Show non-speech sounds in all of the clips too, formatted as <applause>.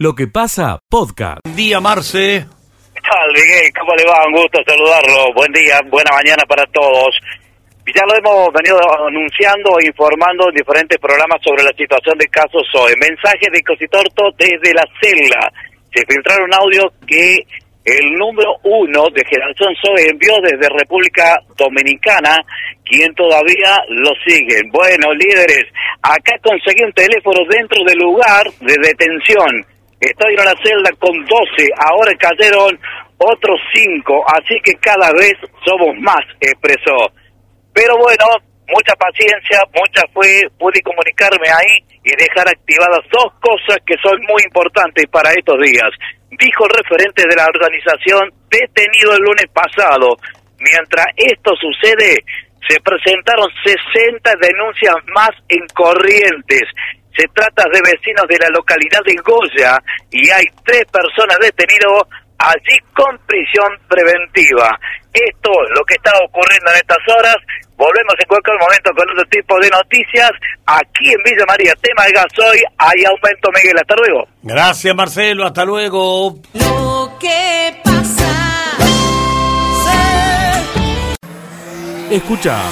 Lo que pasa, podcast. Buen día, Marce. ¿Qué tal, Miguel? ¿Cómo le va? Un gusto saludarlo. Buen día, buena mañana para todos. Ya lo hemos venido anunciando e informando en diferentes programas sobre la situación de casos hoy. Mensaje de Cositorto desde la celda. Se filtraron audios que el número uno de Generación Zoe envió desde República Dominicana, quien todavía lo siguen. Bueno, líderes, acá conseguí un teléfono dentro del lugar de detención. En la celda con 12, ahora cayeron otros 5, así que cada vez somos más, expresó. Pero bueno, mucha paciencia, mucha fe, pude comunicarme ahí y dejar activadas dos cosas que son muy importantes para estos días. Dijo el referente de la organización detenido el lunes pasado. Mientras esto sucede, se presentaron 60 denuncias más en Corrientes. Se trata de vecinos de la localidad de Goya y hay tres personas detenidas allí con prisión preventiva. Esto es lo que está ocurriendo en estas horas. Volvemos en cualquier momento con otro tipo de noticias. Aquí en Villa María, tema de gasoil, hay aumento, Miguel. Hasta luego. Gracias, Marcelo. Hasta luego. Lo que pasa. Escucha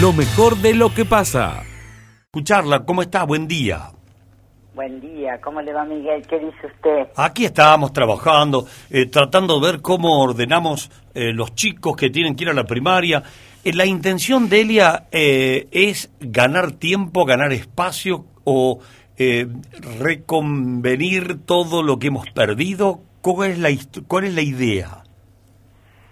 lo mejor de lo que pasa. Escucharla, ¿cómo está? Buen día. Buen día, ¿cómo le va Miguel? ¿Qué dice usted? Aquí estábamos trabajando, eh, tratando de ver cómo ordenamos eh, los chicos que tienen que ir a la primaria. Eh, la intención de Elia eh, es ganar tiempo, ganar espacio o eh, reconvenir todo lo que hemos perdido. ¿Cuál es la, cuál es la idea?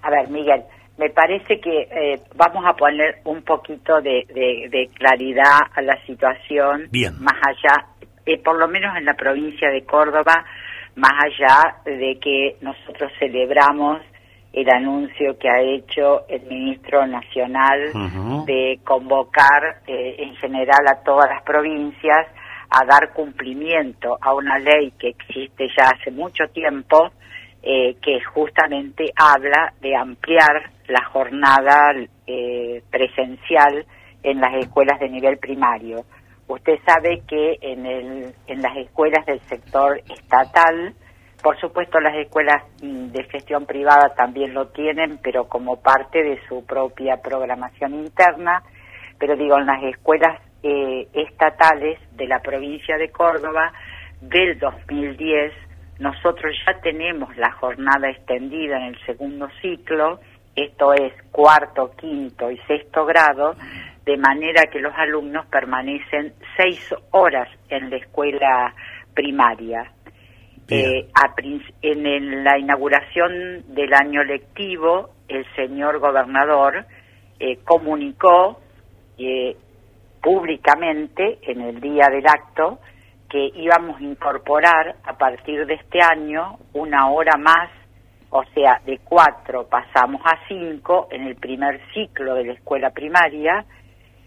A ver, Miguel, me parece que eh, vamos a poner un poquito de, de- de claridad a la situación, Bien. más allá, eh, por lo menos en la provincia de Córdoba, más allá de que nosotros celebramos el anuncio que ha hecho el ministro nacional de convocar eh, en general a todas las provincias a dar cumplimiento a una ley que existe ya hace mucho tiempo, eh, que justamente habla de ampliar la jornada eh, presencial en las escuelas de nivel primario. Usted sabe que en, el, en las escuelas del sector estatal, por supuesto las escuelas de gestión privada también lo tienen, pero como parte de su propia programación interna, pero digo, en las escuelas eh, estatales de la provincia de Córdoba del 2010, nosotros ya tenemos la jornada extendida en el segundo ciclo, esto es cuarto, quinto y sexto grado, de manera que los alumnos permanecen seis horas en la escuela primaria. Eh, a en la inauguración del año lectivo, el señor gobernador eh, comunicó eh, públicamente en el día del acto que íbamos a incorporar a partir de este año una hora más, o sea, de cuatro pasamos a cinco en el primer ciclo de la escuela primaria,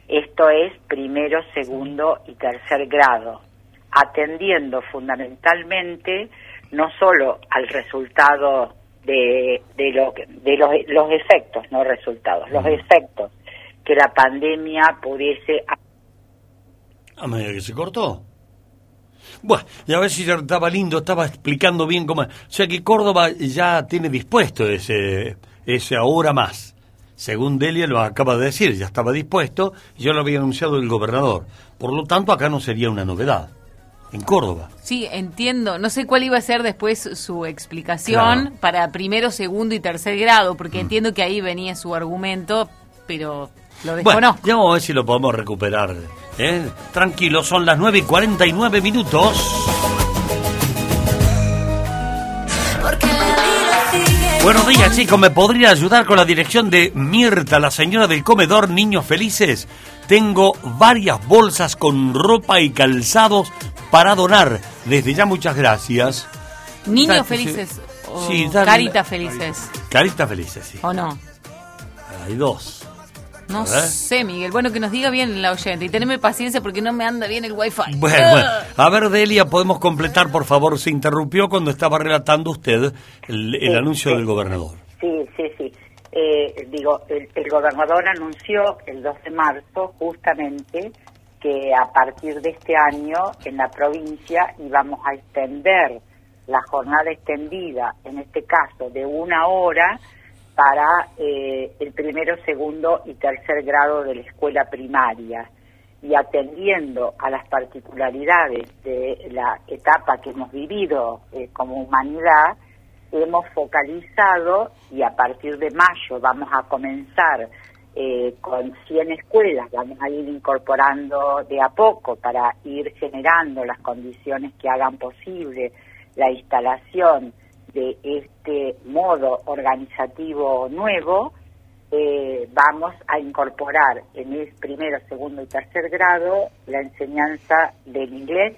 esto es primero, segundo y tercer grado, atendiendo fundamentalmente no solo al resultado de, de, lo, de los, los efectos, no resultados, los efectos que la pandemia pudiese A medida que se cortó. Bueno, y a ver si ya estaba lindo, estaba explicando bien cómo... O sea que Córdoba ya tiene dispuesto ese, ese ahora más. Según Delia lo acaba de decir, ya estaba dispuesto, ya lo había anunciado el gobernador. Por lo tanto, acá no sería una novedad. En Córdoba. Sí, entiendo. No sé cuál iba a ser después su explicación Claro. para primero, segundo y tercer grado, porque entiendo que ahí venía su argumento, pero lo Bueno, desconozco. ya vamos a ver si lo podemos recuperar. ¿Eh? Tranquilo, son las 9 y 49 minutos. Porque la vida sigue. Buenos días, chicos. ¿Me podría ayudar con la dirección de Mirta, la señora del comedor Niños Felices? Tengo varias bolsas con ropa y calzados para donar. Desde ya, muchas gracias. Niños Dale, felices o sí, dale. caritas felices, Caritas Felices, sí. ¿o no? Hay dos. No sé, Miguel. Bueno, que nos diga bien la oyente y teneme paciencia porque no me anda bien el wifi. Bueno, bueno. A ver, Delia, ¿podemos completar, por favor? Se interrumpió cuando estaba relatando usted el, el Sí, anuncio sí. del gobernador. Sí, sí, sí. Eh, digo, el, el gobernador anunció el 2 de marzo justamente que a partir de este año en la provincia íbamos a extender la jornada extendida, en este caso de una hora, para eh, el primero, segundo y tercer grado de la escuela primaria. Y atendiendo a las particularidades de la etapa que hemos vivido eh, como humanidad, hemos focalizado y a partir de mayo vamos a comenzar eh, con 100 escuelas, vamos a ir incorporando de a poco para ir generando las condiciones que hagan posible la instalación de este modo organizativo nuevo, eh, vamos a incorporar en el primero, segundo y tercer grado la enseñanza del inglés,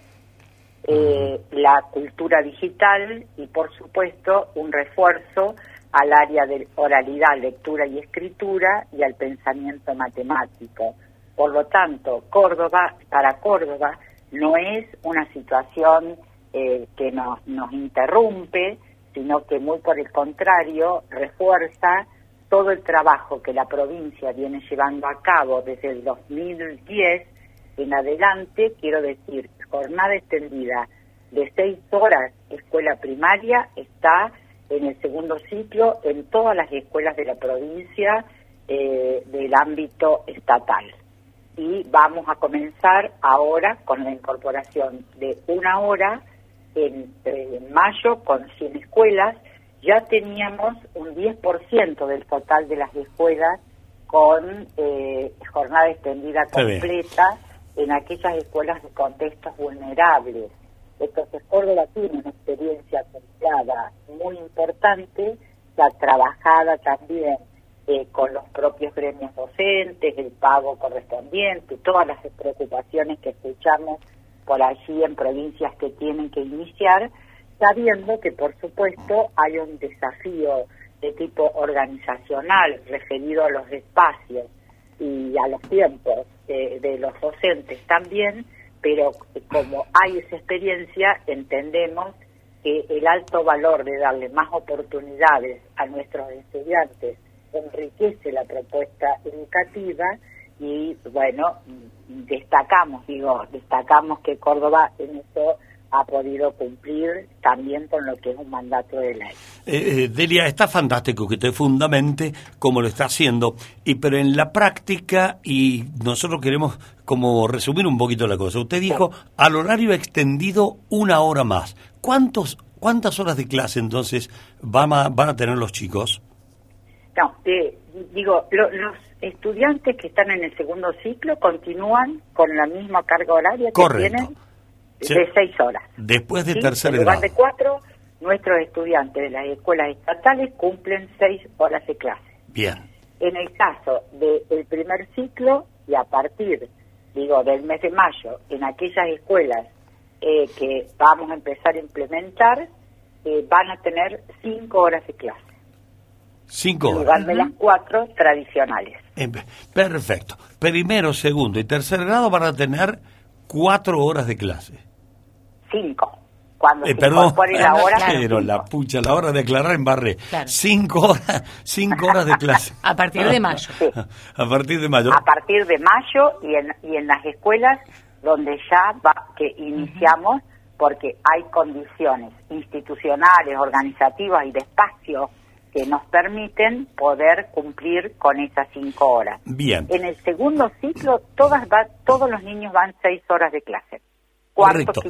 eh, la cultura digital y, por supuesto, un refuerzo al área de oralidad, lectura y escritura y al pensamiento matemático. Por lo tanto, Córdoba, para Córdoba, no es una situación eh, que nos, nos interrumpe, sino que muy por el contrario refuerza todo el trabajo que la provincia viene llevando a cabo desde el 2010 en adelante, quiero decir, jornada extendida de seis horas escuela primaria está en el segundo ciclo en todas las escuelas de la provincia eh, del ámbito estatal. Y vamos a comenzar ahora con la incorporación de una hora en, mayo con 100 escuelas, ya teníamos un 10% del total de las escuelas con eh, jornada extendida completa en aquellas escuelas de contextos vulnerables. Entonces Córdoba tiene una experiencia acumulada muy importante, la trabajada también eh, con los propios gremios docentes, el pago correspondiente, todas las preocupaciones que escuchamos por allí en provincias que tienen que iniciar, sabiendo que por supuesto hay un desafío de tipo organizacional referido a los espacios y a los tiempos de, los docentes también, pero como hay esa experiencia, entendemos que el alto valor de darle más oportunidades a nuestros estudiantes enriquece la propuesta educativa y bueno, destacamos, digo, destacamos que Córdoba en eso ha podido cumplir también con lo que es un mandato de ley. Eh, eh, Delia, está fantástico que usted fundamente como lo está haciendo, y pero en la práctica, y nosotros queremos como resumir un poquito la cosa, usted dijo al horario extendido una hora más. ¿Cuántos, ¿Cuántas horas de clase entonces van a, van a tener los chicos? No, eh, digo, los estudiantes que están en el segundo ciclo continúan con la misma carga horaria que tienen de seis horas. Después de tercer en lugar de cuatro, nuestros estudiantes de las escuelas estatales cumplen seis horas de clase. Bien. En el caso del primer ciclo, y a partir, digo, del mes de mayo, en aquellas escuelas eh, que vamos a empezar a implementar, eh, van a tener cinco horas de clase. Cinco horas. En lugar de las cuatro tradicionales. Perfecto. Primero, segundo y tercer grado van a tener cuatro horas de clase. Cinco. Cuando eh, perdón, la <laughs> hora. Pero la pucha, la hora de aclarar en barre. Cinco horas, cinco horas de clase. <laughs> a partir de mayo. <laughs> A partir de mayo. A partir de mayo y en, y en las escuelas donde ya va, que iniciamos, porque hay condiciones institucionales, organizativas y de espacio que nos permiten poder cumplir con esas cinco horas. Bien. En el segundo ciclo, todas va, todos los niños van seis horas de clase. correcto,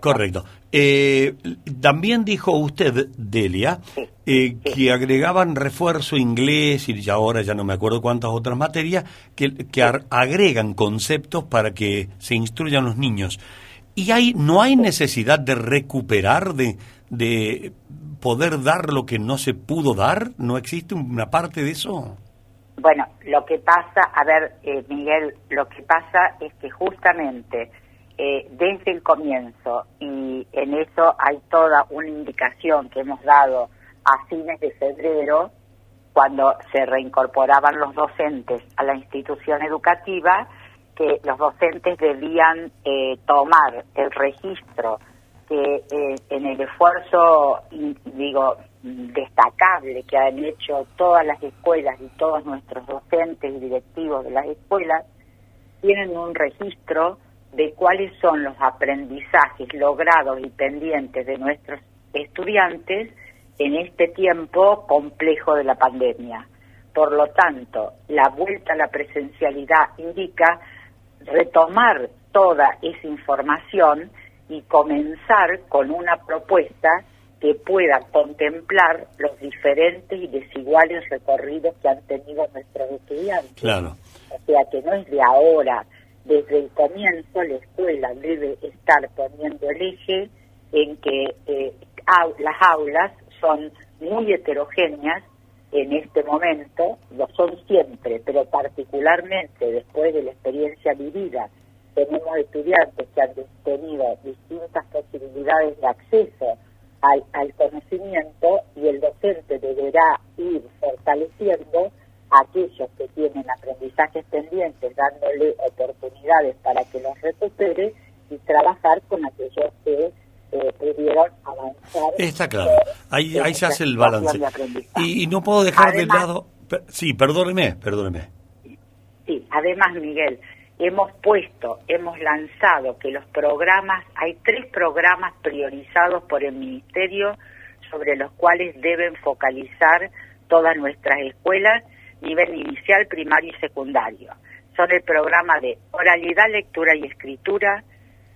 correcto. Eh, también dijo usted, Delia, eh, que agregaban refuerzo inglés y ahora ya no me acuerdo cuántas otras materias, que, que agregan conceptos para que se instruyan los niños. ¿Y hay, no hay necesidad de recuperar, de, de poder dar lo que no se pudo dar? ¿No existe una parte de eso? Bueno, lo que pasa, a ver, eh, Miguel, lo que pasa es que justamente eh, desde el comienzo, y en eso hay toda una indicación que hemos dado a fines de febrero, cuando se reincorporaban los docentes a la institución educativa, que los docentes debían eh, tomar el registro que eh, en el esfuerzo, digo, destacable que han hecho todas las escuelas y todos nuestros docentes y directivos de las escuelas, tienen un registro de cuáles son los aprendizajes logrados y pendientes de nuestros estudiantes en este tiempo complejo de la pandemia. Por lo tanto, la vuelta a la presencialidad indica retomar toda esa información y comenzar con una propuesta que pueda contemplar los diferentes y desiguales recorridos que han tenido nuestros estudiantes. Claro. O sea que no es de ahora, desde el comienzo la escuela debe estar poniendo el eje en que eh, las aulas son muy heterogéneas en este momento, lo son siempre, pero particularmente después de la experiencia vivida, tenemos estudiantes que han tenido distintas posibilidades de acceso al, al conocimiento y el docente deberá ir fortaleciendo a aquellos que tienen aprendizajes pendientes, dándole oportunidades para que los recupere y trabajar con aquellos que eh, pudieron avanzar. Está claro, ahí, ahí se hace el balance. Y, y, no puedo dejar de lado... Sí, perdóneme, perdóneme. Sí, además, Miguel, hemos puesto, hemos lanzado que los programas, hay tres programas priorizados por el Ministerio sobre los cuales deben focalizar todas nuestras escuelas, nivel inicial, primario y secundario. Son el programa de oralidad, lectura y escritura,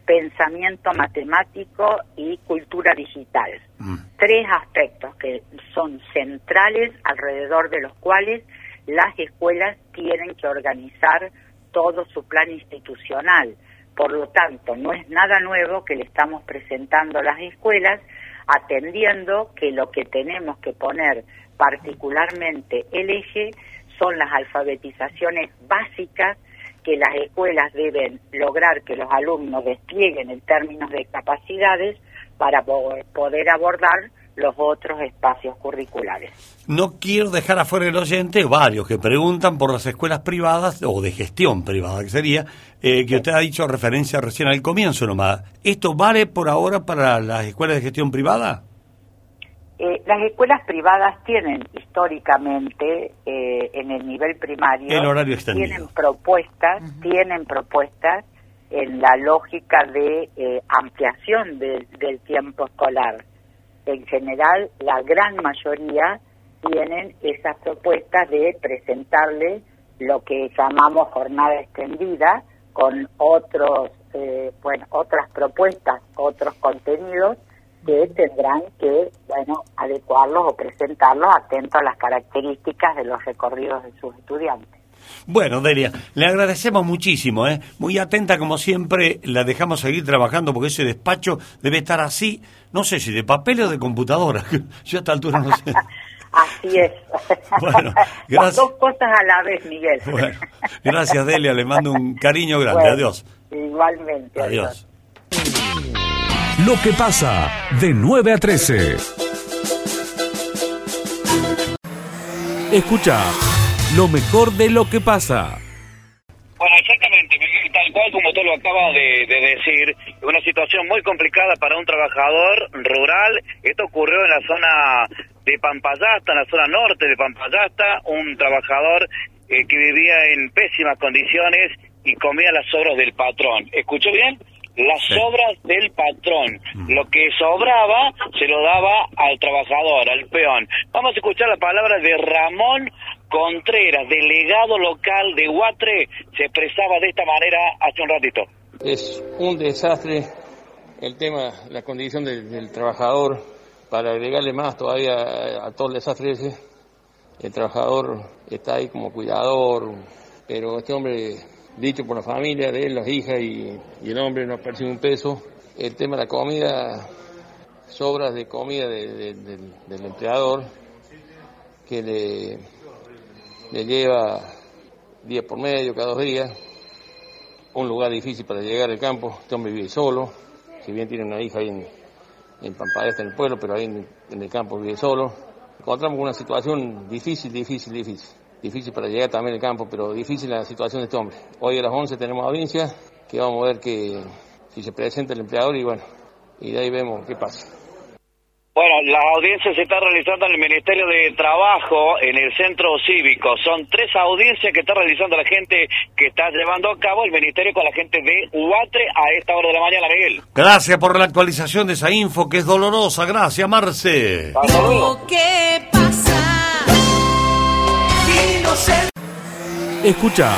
pensamiento matemático y cultura digital. Mm. Tres aspectos que son centrales alrededor de los cuales las escuelas tienen que organizar todo su plan institucional. Por lo tanto, no es nada nuevo que le estamos presentando a las escuelas, atendiendo que lo que tenemos que poner particularmente el eje son las alfabetizaciones básicas que las escuelas deben lograr que los alumnos desplieguen en términos de capacidades para poder abordar los otros espacios curriculares. No quiero dejar afuera el oyente varios que preguntan por las escuelas privadas o de gestión privada, que sería, eh, que usted ha dicho referencia recién al comienzo nomás. ¿Esto vale por ahora para las escuelas de gestión privada? Eh, las escuelas privadas tienen históricamente eh, en el nivel primario el horario tienen propuestas, tienen propuestas en la lógica de ampliación del tiempo escolar en general la gran mayoría tienen esas propuestas de presentarle lo que llamamos jornada extendida con otros eh, bueno otras propuestas otros contenidos que tendrán que bueno adecuarlos o presentarlos atento a las características de los recorridos de sus estudiantes bueno, Delia, le agradecemos muchísimo, ¿eh? Muy atenta como siempre, la dejamos seguir trabajando porque ese despacho debe estar así, no sé si de papel o de computadora. <laughs> Yo a esta altura no sé. <laughs> Así es. <laughs> Bueno, gracias. Las dos cosas a la vez, Miguel. Bueno, gracias, Delia, le mando un cariño grande. adiós. Igualmente. Adiós. Lo que pasa de 9 a 13. Escucha lo mejor de lo que pasa. Bueno, exactamente, tal cual como tú lo acabas de, decir, una situación muy complicada para un trabajador rural. Esto ocurrió en la zona de Pampayasta, en la zona norte de Pampayasta, un trabajador eh, que vivía en pésimas condiciones y comía las obras del patrón. ¿Escuchó bien? las obras del patrón. Mm. Lo que sobraba se lo daba al trabajador, al peón. Vamos a escuchar la palabra de Ramón Contreras, delegado local de Huatre, se expresaba de esta manera hace un ratito. Es un desastre el tema, la condición del, trabajador, para agregarle más todavía a, todo el desastre ese. El trabajador está ahí como cuidador, pero este hombre, dicho por la familia de él, las hijas y, el hombre no percibe un peso. El tema de la comida, sobras de comida del empleador, que le le lleva día por medio, cada dos días, un lugar difícil para llegar al campo, este hombre vive solo, si bien tiene una hija ahí en, en en el pueblo, pero ahí en, el campo vive solo. Encontramos una situación difícil, difícil, difícil. Difícil para llegar también al campo, pero difícil la situación de este hombre. Hoy a las 11 tenemos audiencia, que vamos a ver que si se presenta el empleador y bueno, y de ahí vemos qué pasa. Bueno, la audiencia se está realizando en el Ministerio de Trabajo, en el Centro Cívico. Son tres audiencias que está realizando la gente que está llevando a cabo el Ministerio con la gente de Uatre a esta hora de la mañana, Miguel. Gracias por la actualización de esa info que es dolorosa. Gracias, Marce. Escucha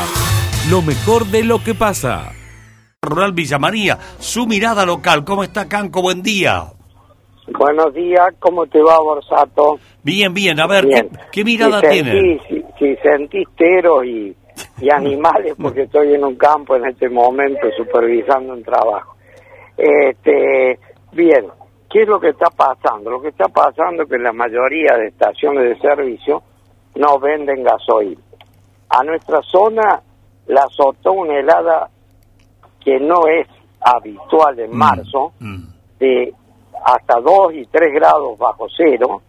lo mejor de lo que pasa. Rural Villa María, su mirada local. ¿Cómo está, Canco? Buen día. Buenos días, ¿cómo te va, Borsato? Bien, bien. A ver, Bien. ¿qué, qué mirada si tiene? Si, si sentís teros y, y <laughs> animales, porque estoy en un campo en este momento supervisando un trabajo. Este, bien, ¿qué es lo que está pasando? Lo que está pasando es que la mayoría de estaciones de servicio no venden gasoil. A nuestra zona la azotó una helada que no es habitual en marzo, Mm. de hasta 2 y 3 grados bajo cero,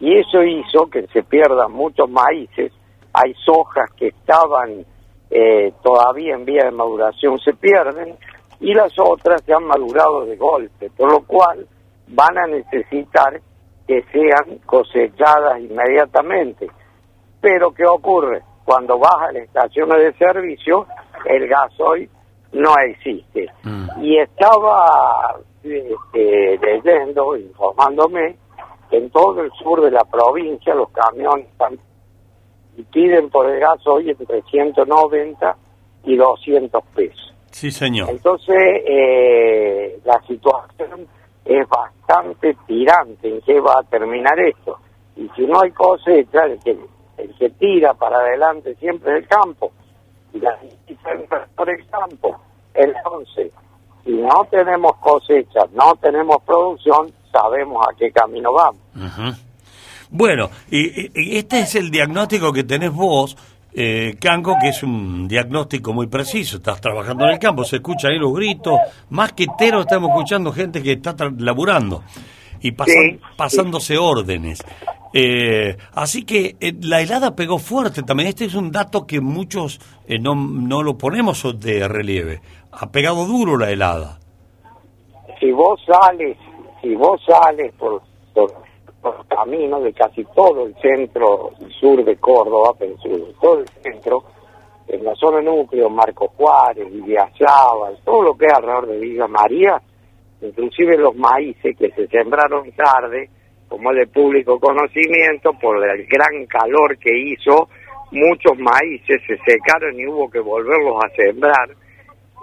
y eso hizo que se pierdan muchos maíces. Hay sojas que estaban eh, todavía en vía de maduración, se pierden, y las otras se han madurado de golpe, por lo cual van a necesitar que sean cosechadas inmediatamente. Pero ¿qué ocurre? Cuando vas a las estaciones de servicio, el gasoil no existe. Mm. Y estaba este, leyendo, informándome, que en todo el sur de la provincia los camiones están- y piden por el gasoil entre 190 y 200 pesos. Sí, señor. Entonces, eh, la situación es bastante tirante en qué va a terminar esto. Y si no hay cosecha, el que, el que tira para adelante siempre es el campo. Y la por el campo, el 11. Si no tenemos cosecha, no tenemos producción, sabemos a qué camino vamos. Bueno, y, este es el diagnóstico que tenés vos, eh, Canco, que es un diagnóstico muy preciso. Estás trabajando en el campo, se escuchan ahí los gritos. Más que tero estamos escuchando gente que está laburando y pasan- Sí, pasándose órdenes. Eh, así que eh, la helada pegó fuerte también. Este es un dato que muchos eh, no, no lo ponemos de relieve. Ha pegado duro la helada. si vos sales, si vos sales por, por, por caminos de casi todo el centro sur de Córdoba, todo el centro, en la zona núcleo, Marco Juárez, Villazábal, todo lo que es alrededor de Villa María, inclusive los maíces que se sembraron tarde, como es de público conocimiento, por el gran calor que hizo, muchos maíces se secaron y hubo que volverlos a sembrar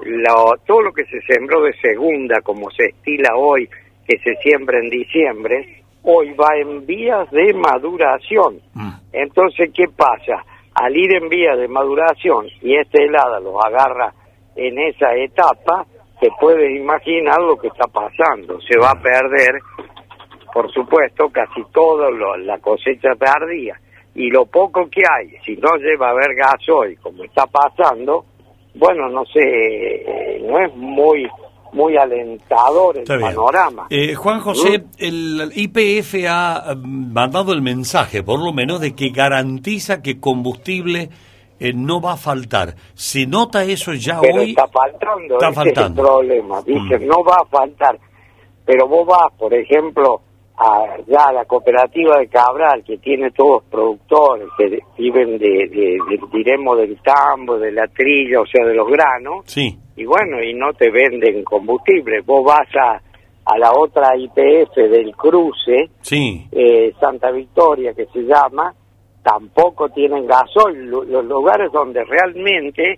lo- todo lo que se sembró de segunda, como se estila hoy, que se siembra en diciembre, hoy va en vías de maduración. Mm. Entonces, ¿qué pasa? Al ir en vías de maduración y esta helada los agarra en esa etapa, se puede imaginar lo que está pasando. Se va a perder, por supuesto, casi toda la cosecha tardía. Y lo poco que hay, si no lleva a haber gasoil, como está pasando, bueno, no sé, eh, no es muy muy alentador el Está panorama. Eh, Juan José, el IPF ha mm, mandado el mensaje, por lo menos, de que garantiza que combustible eh, no va a faltar. ¿Se nota eso ya pero hoy? está faltando, Está ese faltando. es el problema. Dicen, Mm. no va a faltar. Pero vos vas, por ejemplo, a, ya a la cooperativa de Cabral, que tiene todos productores que viven de, de- de- diremos, del tambo, de la trilla, o sea, de los granos, Sí. y bueno, y no te venden combustible. Vos vas a, a la otra IPF del cruce, Sí. eh, Santa Victoria, que se llama, tampoco tienen gasoil, Lo- los lugares donde realmente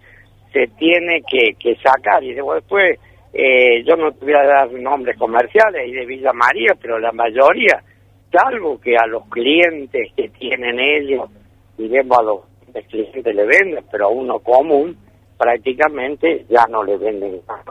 se tiene que, que sacar. Y después, eh, yo no te voy a dar nombres comerciales y de Villa María, pero la mayoría, salvo que a los clientes que tienen ellos, diremos a los clientes le venden, pero a uno común, prácticamente ya no le venden nada.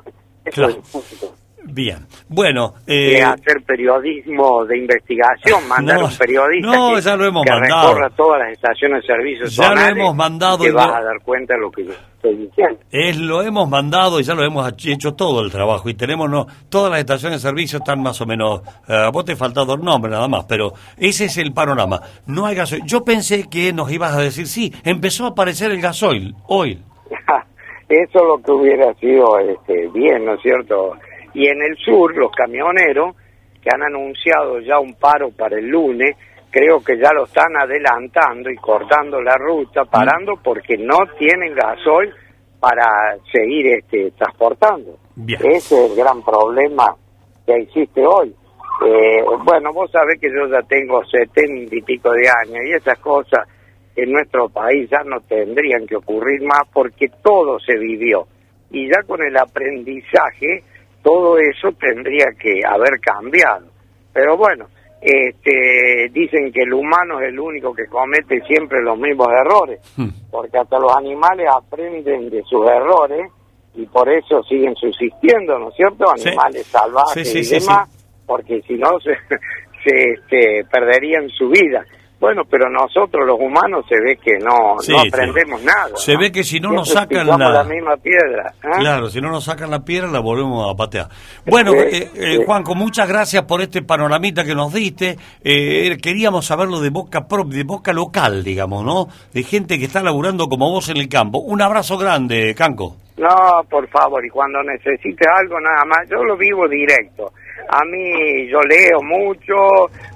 Eso Claro. es punto. Bien. Bueno, eh, hacer periodicismo de investigación, <laughs> mandar No, un periodista no, que, ya lo hemos que mandado. recorra todas las estaciones de servicios Ya lo hemos mandado y te vas a dar cuenta de lo que yo estoy diciendo. es, lo hemos mandado y ya lo hemos hecho todo el trabajo y tenemos no, todas las estaciones de servicio están más o menos, eh, a vos te ha faltado el nombre nada más, pero ese es el panorama. No hay gasoil. Yo pensé que nos ibas a decir, sí, empezó a aparecer el gasoil hoy. <laughs> Eso es lo que hubiera sido este, bien, ¿no es cierto? Y en el sur, los camioneros que han anunciado ya un paro para el lunes, creo que ya lo están adelantando y cortando la ruta, parando porque no tienen gasol para seguir este, transportando. Bien. Ese es el gran problema que existe hoy. Eh, bueno, vos sabés que yo ya tengo setenta y pico de años y esas cosas en nuestro país ya no tendrían que ocurrir más porque todo se vivió. Y ya con el aprendizaje, todo eso tendría que haber cambiado. Pero bueno, este, dicen que el humano es el único que comete siempre los mismos errores, Hmm. porque hasta los animales aprenden de sus errores y por eso siguen subsistiendo, ¿no es cierto? Sí. Animales salvajes Sí, sí, y demás, porque si no <laughs> se, se este, perderían su vida. Bueno, pero nosotros los humanos se ve que no, Sí, no sí. aprendemos nada. Se ¿no? ve que si no nos sacan la- la misma piedra. ¿eh? Claro, si no nos sacan la piedra la volvemos a patear. Bueno, eh, eh. Juanco, muchas gracias por este panoramita que nos diste. Eh, queríamos saberlo de boca prop, de boca local, digamos, ¿no? De gente que está laburando como vos en el campo. Un abrazo grande, Canco. No, por favor, y cuando necesites algo nada más, yo lo vivo directo. A mí yo leo mucho,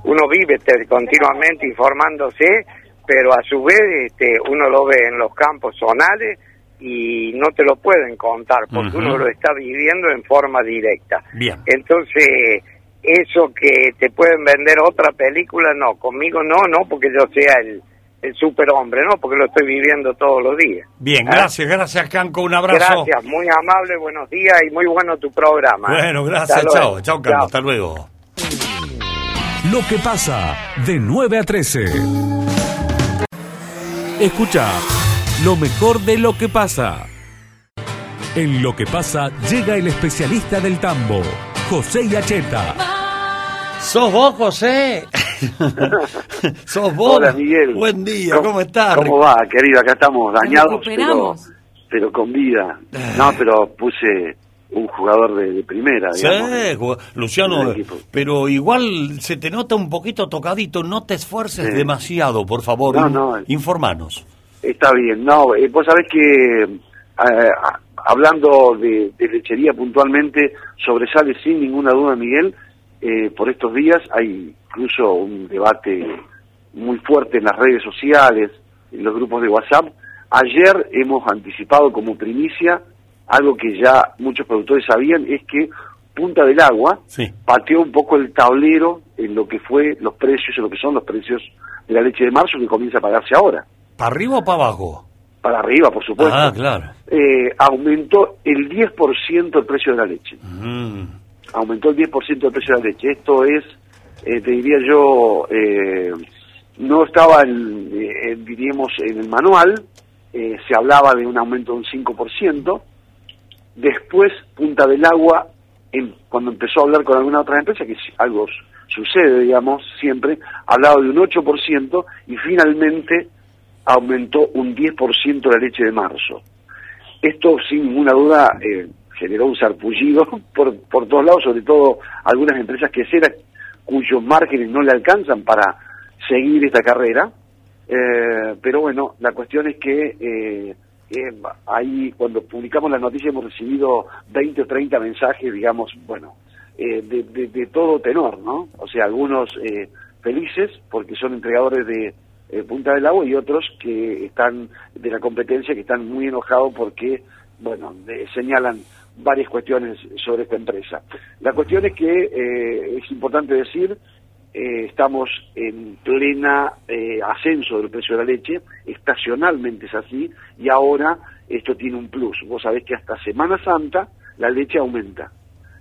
uno vive este, continuamente informándose, pero a su vez este, uno lo ve en los campos zonales y no te lo pueden contar porque uno lo está viviendo en forma directa. Bien. Entonces, eso que te pueden vender otra película, no, conmigo no, no porque yo sea el, el superhombre, no, porque lo estoy viviendo todos los días. Bien, ¿Ah? gracias, gracias, Canco. Un abrazo. Gracias, muy amable, buenos días y muy bueno tu programa. Bueno, gracias, chao, chao, Canco, hasta luego. Lo que pasa de 9 a 13. Escucha lo mejor de lo que pasa. En lo que pasa llega el especialista del tambo, José Yacheta. ¿Sos vos, José? <laughs> ¿Sos vos? Hola, Miguel. Buen día, ¿cómo, estás? ¿Cómo va, querido? Acá estamos dañados, pero, pero con vida. No, pero puse un jugador de, de primera, Sí, digamos. ju- Luciano, pero igual se te nota un poquito tocadito, no te esfuerces Sí. demasiado, por favor, No, no. informanos. Está bien. No, eh, vos sabés que eh, hablando de, de lechería puntualmente, sobresale sin ninguna duda, Miguel, eh, por estos días hay incluso un debate muy fuerte en las redes sociales, en los grupos de WhatsApp. Ayer hemos anticipado como primicia algo que ya muchos productores sabían, es que Punta del Agua Sí. pateó un poco el tablero en lo que fue los precios, en lo que son los precios de la leche de marzo que comienza a pagarse ahora. ¿Para arriba o para abajo? Para arriba, por supuesto. Ah, claro. Eh, aumentó el 10% el precio de la leche. Mm, Aumentó el 10% el precio de la leche. Esto es, eh, te diría yo, eh, no estaba, en, eh, diríamos, en el manual. eh, se hablaba de un aumento de un 5%. Después, Punta del Agua, en- cuando empezó a hablar con alguna otra empresa, que algo sucede, digamos, siempre, hablaba de un 8% y finalmente aumentó un 10% la leche de marzo. Esto, sin ninguna duda, eh, generó un sarpullido <laughs> por, por todos lados, sobre todo algunas empresas queseras cuyos márgenes no le alcanzan para seguir esta carrera. Eh, pero bueno, la cuestión es que eh, eh, ahí cuando publicamos la noticia hemos recibido 20 o 30 mensajes, digamos, bueno, eh, de, de- de todo tenor, ¿no? O sea, algunos eh, felices porque son entregadores de Punta del Agua y otros que están de la competencia que están muy enojados porque, bueno, señalan varias cuestiones sobre esta empresa. La cuestión es que eh, es importante decir eh, estamos en plena eh, ascenso del precio de la leche, estacionalmente es así, y ahora esto tiene un plus. Vos sabés que hasta Semana Santa la leche aumenta.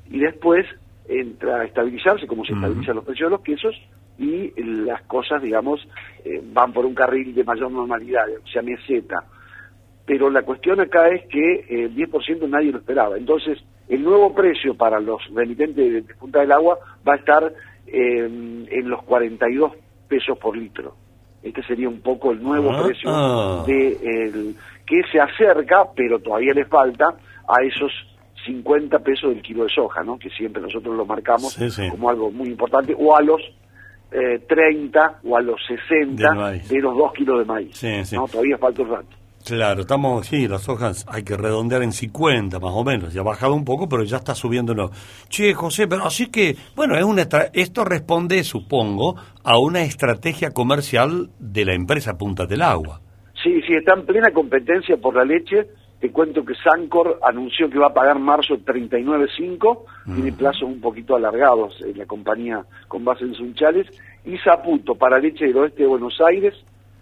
Y después entra a estabilizarse, como se Ujú. estabilizan los precios de los quesos, y las cosas, digamos, eh, van por un carril de mayor normalidad, o sea, meseta. Pero la cuestión acá es que eh, el 10% nadie lo esperaba. Entonces, el nuevo precio para los remitentes de, de Punta del Agua va a estar eh, en los 42 pesos por litro. Este sería un poco el nuevo Ah. precio de el, que se acerca, pero todavía le falta a esos 50 pesos del kilo de soja, ¿no? Que siempre nosotros lo marcamos Sí, sí. como algo muy importante, o a los eh, 30 o a los 60 Del maíz. de los 2 kilos de maíz. Sí. ¿no? Todavía falta un rato. Claro, estamos, sí, las hojas hay que redondear en 50 más o menos, ya ha bajado un poco, pero ya está subiendo. No. Che, José, pero así que, bueno, es una estra- esto responde, supongo, a una estrategia comercial de la empresa Punta del Agua. Sí, sí, está en plena competencia por la leche. Te cuento que Sancor anunció que va a pagar marzo 39.5, tiene plazos un poquito alargados en la compañía con base en Sunchales. Y Saputo, para leche del oeste de Buenos Aires,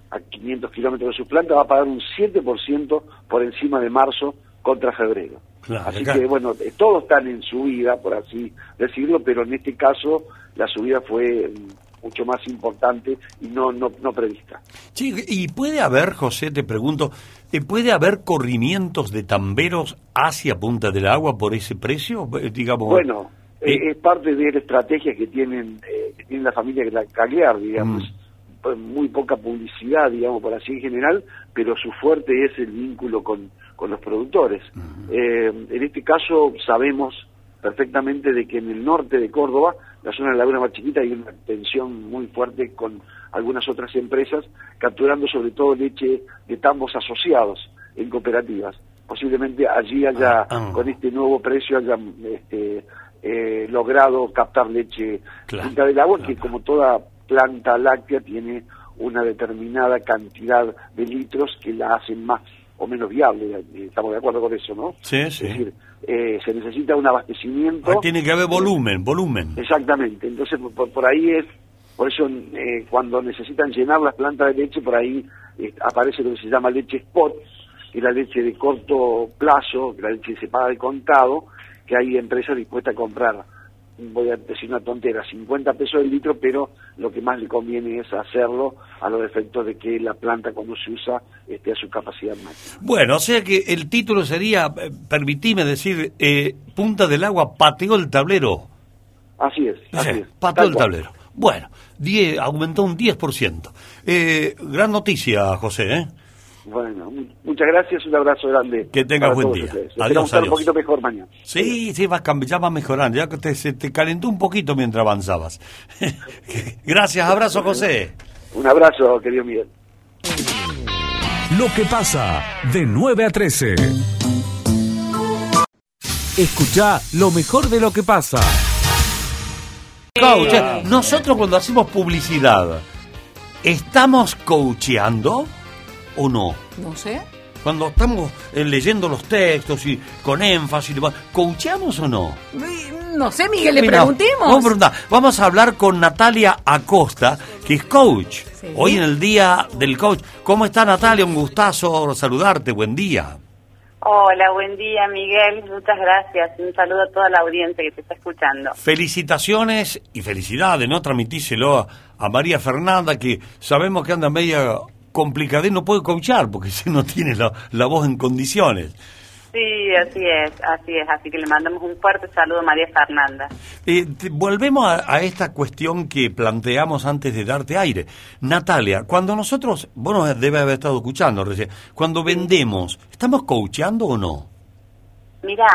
a 500 kilómetros de su planta, va a pagar un 7% por encima de marzo contra febrero. Claro, así que, bueno, eh, todos están en subida, por así decirlo, pero en este caso la subida fue mm, mucho más importante y no, no, no prevista. Sí, y puede haber, José, te pregunto, eh, ¿puede haber corrimientos de tamberos hacia Punta del Agua por ese precio? Eh, Digamos, Bueno, eh, es parte de la estrategia que tienen, eh, que tiene la familia Cagliar, digamos. Mm. Muy poca publicidad, digamos, por así en general, pero su fuerte es el vínculo con, con los productores. Eh, en este caso sabemos perfectamente de que en el norte de Córdoba, la zona de la laguna más chiquita, hay una tensión muy fuerte con algunas otras empresas, capturando sobre todo leche de tambos asociados en cooperativas. Posiblemente allí haya, Ah, ah. con este nuevo precio, haya este, eh, logrado captar leche Claro, del agua, claro. que como toda planta láctea tiene una determinada cantidad de litros que la hacen más o menos viable. eh, Estamos de acuerdo con eso, ¿no? Sí, sí. Es decir, eh, se necesita un abastecimiento. Ah, tiene que haber volumen, volumen. Exactamente, entonces por, por ahí es, por eso eh, cuando necesitan llenar las plantas de leche, por ahí eh, aparece lo que se llama leche spot, que es la leche de corto plazo, que la leche que se paga de contado, que hay empresas dispuestas a comprar, voy a decir una tontera, 50 pesos el litro, pero lo que más le conviene es hacerlo a los efectos de que la planta cuando se usa esté a su capacidad máxima. Bueno, o sea que el título sería, eh, permitime decir, eh, Punta del Agua pateó el tablero. Así es, así Sí, es. pateó el tablero. Bueno, 10, aumentó un 10%. Eh, gran noticia, José, ¿eh? Bueno, mu- muchas gracias, un abrazo grande. Que tengas buen día. ustedes. Adiós, estar adiós. un poquito mejor mañana. Sí, sí, ya va mejorando. Ya que te, se te calentó un poquito mientras avanzabas. <laughs> Gracias, abrazo, José. Un abrazo, querido Miguel. Lo que pasa de 9 a 13. Escucha lo mejor de lo que pasa. Coach, nosotros cuando hacemos publicidad, ¿estamos coacheando o no? No sé. Cuando estamos eh, leyendo los textos y con énfasis, y demás, ¿coacheamos o no? No sé, Miguel, le Mira, preguntemos. Vamos a, preguntar. Vamos a hablar con Natalia Acosta, que es coach. Sí. Hoy en el día del coach. ¿Cómo está Natalia? Un gustazo saludarte. Buen día. Hola, buen día Miguel, muchas gracias. Un saludo a toda la audiencia que te está escuchando. Felicitaciones y felicidades, ¿no? Transmitíselo a, a María Fernanda, que sabemos que anda media complicada y no puede coachar porque <laughs> si no tiene la, la voz en condiciones. Sí, así es, así es. Así que le mandamos un fuerte saludo a María Fernanda. Eh, te- volvemos a, a esta cuestión que planteamos antes de darte aire. Natalia, cuando nosotros, vos nos debe haber estado escuchando recién, cuando vendemos, ¿estamos coacheando o no? Mira,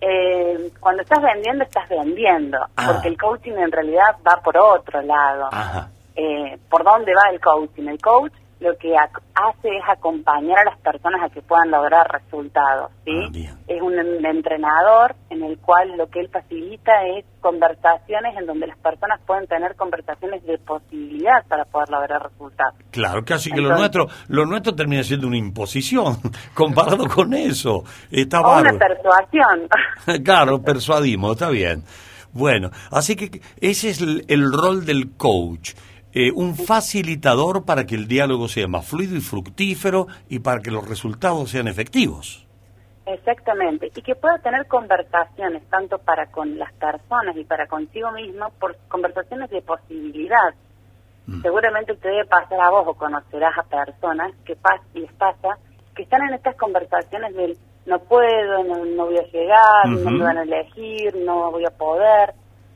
eh, cuando estás vendiendo, estás vendiendo. Ah. Porque el coaching en realidad va por otro lado. Ajá. Eh, ¿Por dónde va el coaching? El coach lo que ac- hace es acompañar a las personas a que puedan lograr resultados, ¿sí? Ah, es un en- entrenador en el cual lo que él facilita es conversaciones en donde las personas pueden tener conversaciones de posibilidad para poder lograr resultados. Claro, casi que lo nuestro, lo nuestro termina siendo una imposición <laughs> comparado con eso. Está O una persuasión. <laughs> claro, persuadimos, está bien. Bueno, así que ese es el, el rol del coach. Eh, un facilitador para que el diálogo sea más fluido y fructífero y para que los resultados sean efectivos. Exactamente, y que pueda tener conversaciones tanto para con las personas y para consigo mismo, por conversaciones de posibilidad. Seguramente te debe pasar a vos o conocerás a personas que pas les pasa que están en estas conversaciones del no puedo, no, no voy a llegar, no me van a elegir, no voy a poder.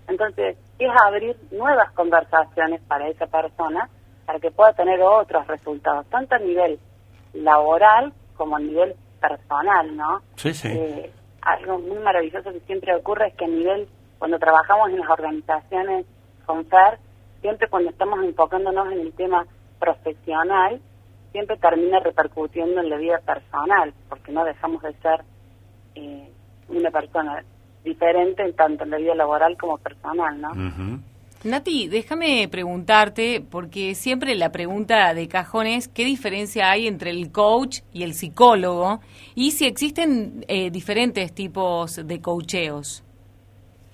Entonces, es abrir nuevas conversaciones para esa persona para que pueda tener otros resultados, tanto a nivel laboral como a nivel personal, ¿no? Sí, sí. Eh, algo muy maravilloso que siempre ocurre es que a nivel, cuando trabajamos en las organizaciones con FER, siempre cuando estamos enfocándonos en el tema profesional, siempre termina repercutiendo en la vida personal, porque no dejamos de ser eh, una persona diferente tanto en la vida laboral como personal, ¿no? Nati, déjame preguntarte, porque siempre la pregunta de cajón es qué diferencia hay entre el coach y el psicólogo y si existen eh, diferentes tipos de coacheos.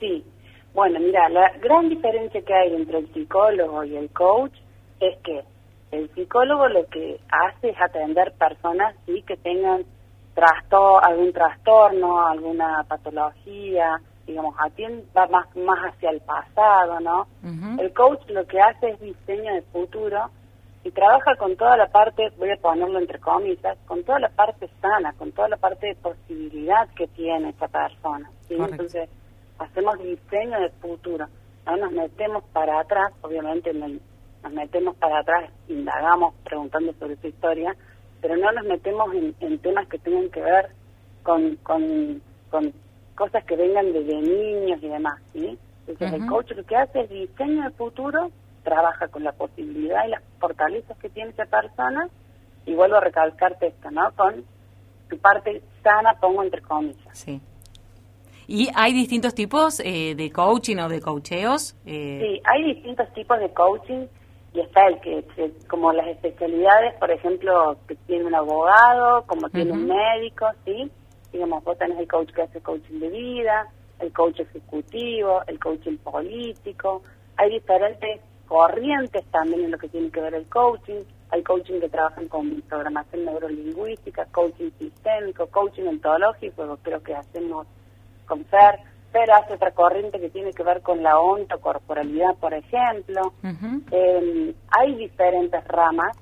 Sí, bueno, mira, la gran diferencia que hay entre el psicólogo y el coach es que el psicólogo lo que hace es atender personas sí que tengan trasto algún trastorno, alguna patología, digamos, atiende, va más, más hacia el pasado, ¿no? El coach lo que hace es diseño de futuro y trabaja con toda la parte, voy a ponerlo entre comillas, con toda la parte sana, con toda la parte de posibilidad que tiene esa persona. ¿sí? Entonces, hacemos diseño de futuro. No nos metemos para atrás, obviamente nos metemos para atrás, indagamos preguntando sobre su historia, pero no nos metemos en, en temas que tengan que ver con, con, con cosas que vengan desde niños y demás, ¿sí? Entonces el coach lo que hace es diseño de futuro, trabaja con la posibilidad y las fortalezas que tiene esa persona y vuelvo a recalcarte esto, ¿no? Con tu parte sana, pongo entre comillas. Sí. ¿Y hay distintos tipos eh, de coaching o de coacheos? Eh... Sí, hay distintos tipos de coaching y está el que, como las especialidades, por ejemplo, que tiene un abogado, como tiene un médico, ¿sí? digamos, vos tenés el coach que hace coaching de vida, el coach ejecutivo, el coaching político, hay diferentes corrientes también en lo que tiene que ver el coaching, hay coaching que trabajan con programación neurolingüística, coaching sistémico, coaching ontológico, creo que hacemos con FER, pero hace otra corriente que tiene que ver con la ontocorporalidad, por ejemplo. Em, hay diferentes ramas,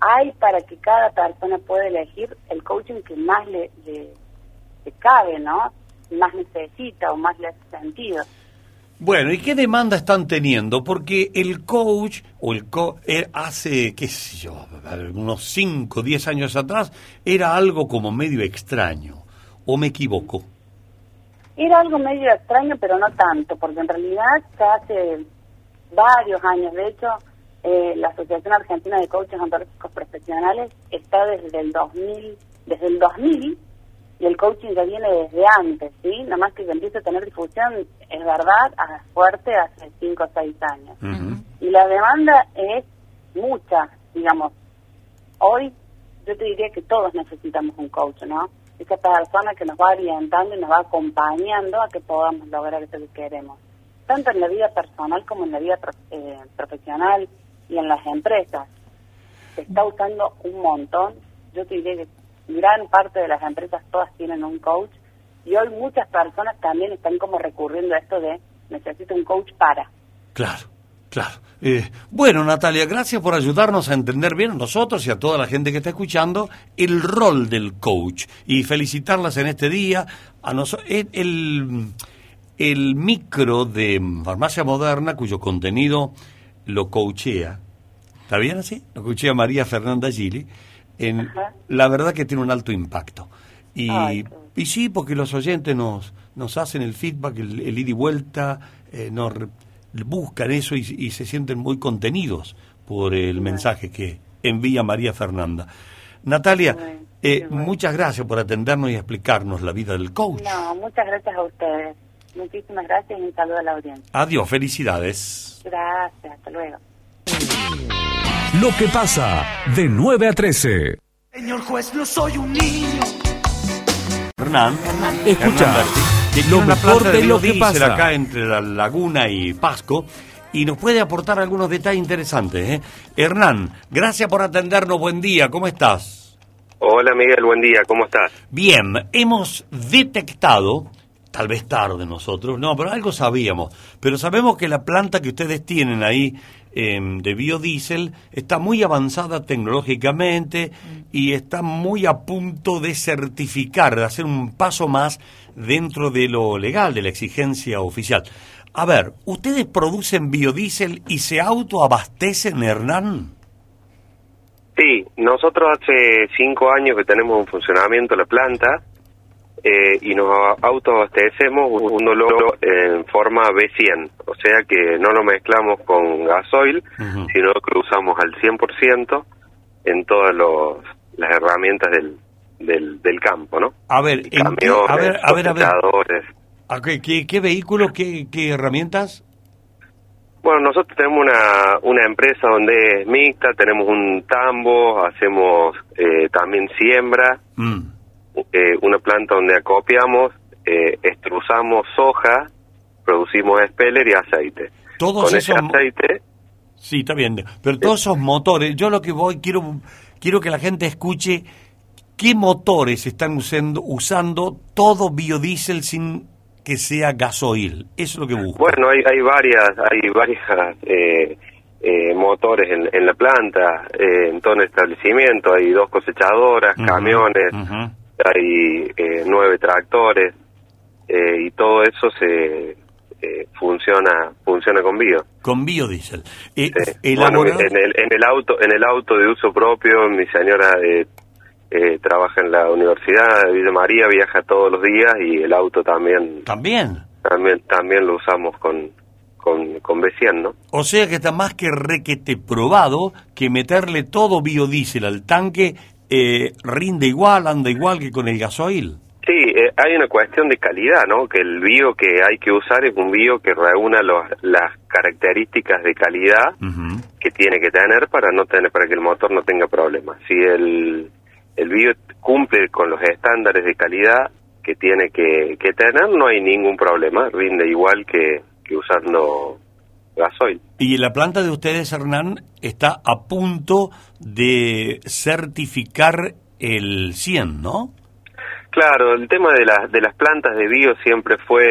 hay para que cada persona pueda elegir el coaching que más le, le, cabe, ¿no? Más necesita o más le hace sentido. Bueno, ¿y qué demanda están teniendo? Porque el coach, o el co eh, hace, qué sé yo, unos 5, 10 años atrás, era algo como medio extraño. ¿O me equivoco? Era algo medio extraño, pero no tanto, porque en realidad ya hace varios años, de hecho, eh, la Asociación Argentina de Coaches Ontológicos Profesionales está desde el 2000, desde el 2000 y el coaching ya viene desde antes, ¿sí? Nada más que empieza a tener difusión, es verdad, a fuerte hace 5 o 6 años. Y la demanda es mucha, digamos. Hoy yo te diría que todos necesitamos un coach, ¿no? Esa persona que nos va orientando y nos va acompañando a que podamos lograr eso que queremos. Tanto en la vida personal como en la vida eh, profesional y en las empresas. Se está usando un montón. Yo te diría que gran parte de las empresas todas tienen un coach y hoy muchas personas también están como recurriendo a esto de necesito un coach para. Claro. Claro. Eh, bueno, Natalia, gracias por ayudarnos a entender bien a nosotros y a toda la gente que está escuchando el rol del coach y felicitarlas en este día. A el, el micro de Farmacia Moderna, cuyo contenido lo coachea, ¿está bien así? Lo coachea María Fernanda Gili en, la verdad que tiene un alto impacto. Y, y sí, porque los oyentes nos, nos hacen el feedback, el, el ida y vuelta, eh, nos buscan eso y, se sienten muy contenidos por el mensaje que envía María Fernanda. Natalia, eh, muchas gracias por atendernos y explicarnos la vida del coach. No, muchas gracias a ustedes. Muchísimas gracias y un saludo a la audiencia. Adiós, felicidades. Gracias, hasta luego. Lo que pasa de 9 a 13. Señor juez, no soy un niño. Hernán, escucha lo mejor de, lo que pasa acá entre la laguna y Pasco y nos puede aportar algunos detalles interesantes. ¿eh? Hernán, gracias por atendernos. Buen día, ¿cómo estás? Hola Miguel, buen día, ¿cómo estás? Bien, hemos detectado tal vez tarde nosotros, no, pero algo sabíamos. Pero sabemos que la planta que ustedes tienen ahí em, de biodiesel está muy avanzada tecnológicamente y está muy a punto de certificar, de hacer un paso más dentro de lo legal, de la exigencia oficial. A ver, ¿ustedes producen biodiesel y se autoabastecen, Hernán? Sí, nosotros hace cinco años que tenemos en funcionamiento la planta eh, y nos autoabastecemos usándolo en forma B100, o sea que no lo mezclamos con gasoil, sino que lo usamos al 100% en todas los, las herramientas del, del, del campo, ¿no? A ver, ¿en qué- Camiones, a ver, a ver, a ver. cosechadores. ¿A qué, qué, qué vehículos, qué, qué herramientas? Bueno, nosotros tenemos una, una empresa donde es mixta, tenemos un tambo, hacemos eh, también siembra, Mm. eh, una planta donde acopiamos, eh, extrusamos soja, producimos speller y aceite. Todos Con esos aceite, Sí, está bien. Pero todos esos motores, yo lo que voy, quiero, quiero que la gente escuche qué motores están usando, usando todo biodiesel sin que sea gasoil. Eso es lo que busco. bueno, hay, hay varias, hay varias eh, eh, motores en, en la planta, eh, en todo el establecimiento, hay dos cosechadoras, camiones, ujú. hay eh, nueve tractores eh, y todo eso se eh, funciona funciona con bio. Con biodiesel. Eh, Sí. Bueno, en el en el auto en el auto de uso propio mi señora eh, eh, trabaja en la universidad de Villa María viaja todos los días y el auto también También. también también lo usamos con con con B100, ¿no? O sea que está más que requete probado que meterle todo biodiesel al tanque eh, rinde igual, anda igual que con el gasoil. Sí, eh, hay una cuestión de calidad, ¿no? Que el bio que hay que usar es un bio que reúna los, las características de calidad que tiene que tener para no tener para que el motor no tenga problemas. Si el, el bio cumple con los estándares de calidad que tiene que, que tener, no hay ningún problema, rinde igual que, que usando gasoil. Y la planta de ustedes, Hernán, está a punto de certificar el 100, ¿no? Claro, el tema de, las de las plantas de bio siempre fue,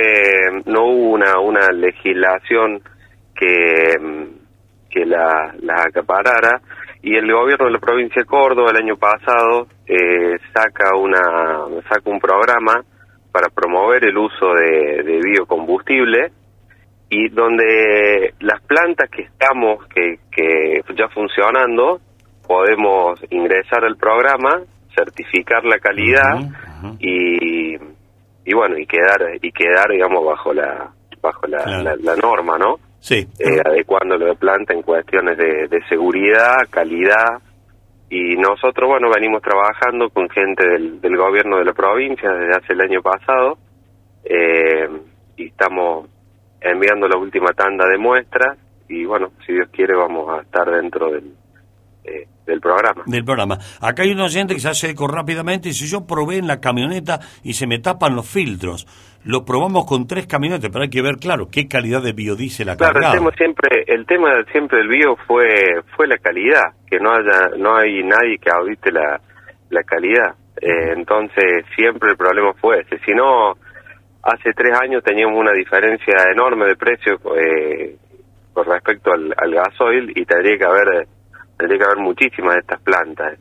no hubo una, una legislación que, que la, la acaparara y el gobierno de la provincia de Córdoba el año pasado eh, saca una saca un programa para promover el uso de, de biocombustible y donde las plantas que estamos que, que ya funcionando podemos ingresar al programa certificar la calidad y, y bueno y quedar y quedar digamos bajo la bajo la, Claro. la- la norma no Sí. eh, adecuando lo de planta en cuestiones de, de seguridad calidad y nosotros bueno venimos trabajando con gente del, del gobierno de la provincia desde hace el año pasado eh, y estamos enviando la última tanda de muestras y bueno si Dios quiere vamos a estar dentro del eh, del programa Del programa. Acá hay un oyente que se hace eco rápidamente y dice, yo probé en la camioneta y se me tapan los filtros. Lo probamos con tres camionetas, pero hay que ver, claro, qué calidad de biodiesel ha Claro, el cargado. tema siempre, el tema siempre del bio fue fue la calidad, que no haya, no hay nadie que audite la, la calidad. Eh, entonces siempre el problema fue ese. Si no, hace tres años teníamos una diferencia enorme de precio eh, con respecto al, al gasoil y tendría que haber tendría que haber muchísimas de estas plantas.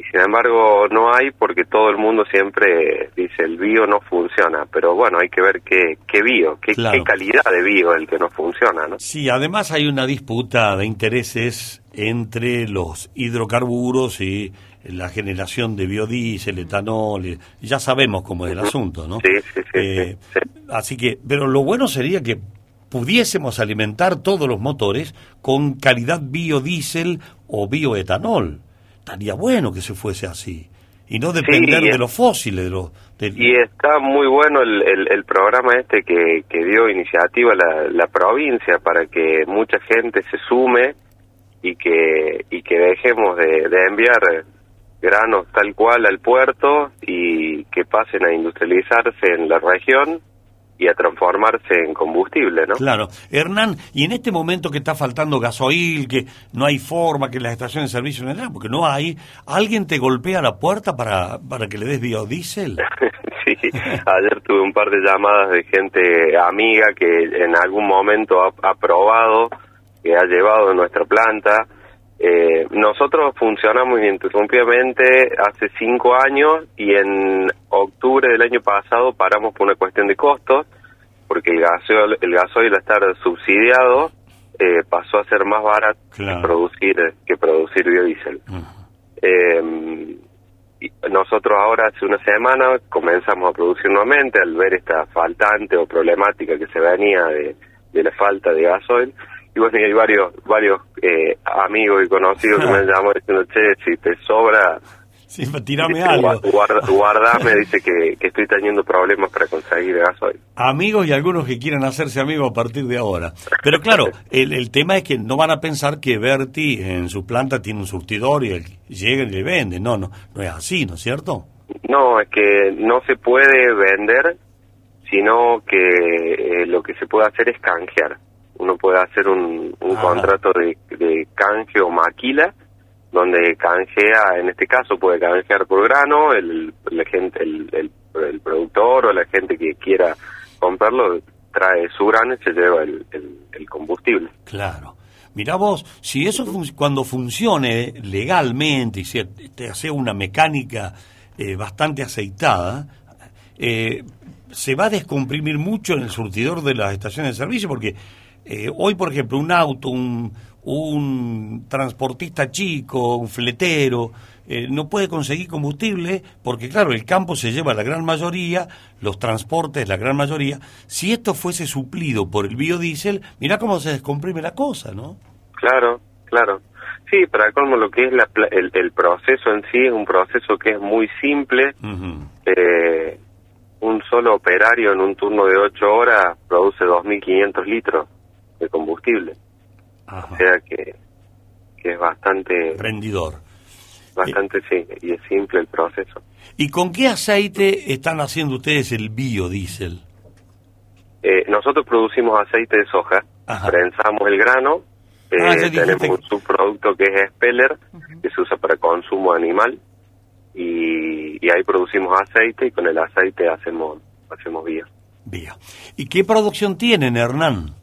Y sin embargo no hay porque todo el mundo siempre dice el bio no funciona, pero bueno, hay que ver qué, qué bio, qué, Claro. qué calidad de bio el que no funciona, ¿no? Sí, además hay una disputa de intereses entre los hidrocarburos y la generación de biodiesel, etanol, ya sabemos cómo es el asunto, ¿no? Sí, sí, sí, Eh, Así que, pero lo bueno sería que pudiésemos alimentar todos los motores con calidad biodiesel o bioetanol. Estaría bueno que se fuese así. Y no depender Sí, de los fósiles, de los... de- Y está muy bueno el, el, el programa este que, que dio iniciativa la, la provincia para que mucha gente se sume y que, y que dejemos de, de enviar granos tal cual al puerto y que pasen a industrializarse en la región y a transformarse en combustible, ¿no? Claro. Hernán, y en este momento que está faltando gasoil, que no hay forma, que las estaciones de servicio no hay nada, porque no hay, ¿alguien te golpea la puerta para, para que le des biodiesel? <laughs> Sí, ayer tuve un par de llamadas de gente amiga que en algún momento ha, ha probado, que ha llevado nuestra planta. Eh, nosotros funcionamos ininterrumpidamente hace cinco años y en octubre del año pasado paramos por una cuestión de costos, porque el gasoil, el gasoil al estar subsidiado eh, pasó a ser más barato que producir que producir biodiesel. Eh, y nosotros ahora hace una semana comenzamos a producir nuevamente al ver esta faltante o problemática que se venía de, de la falta de gasoil y bueno, y hay varios varios eh, amigos y conocidos que me han <laughs> llamado diciendo, che, si te sobra, Sí, tirame este, algo. guarda, <laughs> guardame, dice que, que estoy teniendo problemas para conseguir gasoil. Amigos y algunos que quieran hacerse amigos a partir de ahora. Pero claro, <laughs> el, el tema es que no van a pensar que Berti en su planta tiene un surtidor y él llega y le vende. No, no, no es así, ¿no es cierto? No, es que no se puede vender, sino que eh, lo que se puede hacer es canjear. Uno puede hacer un, un contrato de, de canje o maquila, donde canjea, en este caso puede canjear por grano, el, la gente, el, el, el productor o la gente que quiera comprarlo trae su grano y se lleva el, el, el combustible. Claro. Mirá vos, si eso fun- cuando funcione legalmente y se te hace una mecánica eh, bastante aceitada, eh, se va a descomprimir mucho en el surtidor de las estaciones de servicio porque eh, hoy, por ejemplo, un auto, un, un transportista chico, un fletero, eh, no puede conseguir combustible porque, claro, el campo se lleva la gran mayoría, los transportes la gran mayoría. Si esto fuese suplido por el biodiesel, mirá cómo se descomprime la cosa, ¿no? Claro, claro. Sí, para colmo lo que es la el, el proceso en sí es un proceso que es muy simple. Eh, un solo operario en un turno de ocho horas produce 2.500 litros de combustible. O sea que, que es bastante... Rendidor. Bastante, sí, y es simple el proceso. ¿Y con qué aceite están haciendo ustedes el biodiesel? Eh, nosotros producimos aceite de soja, prensamos el grano, eh, Ah, dijiste tenemos un subproducto que es Speller, que se usa para consumo animal, y, y ahí producimos aceite y con el aceite hacemos hacemos vía. Vía. ¿Y qué producción tienen, Hernán?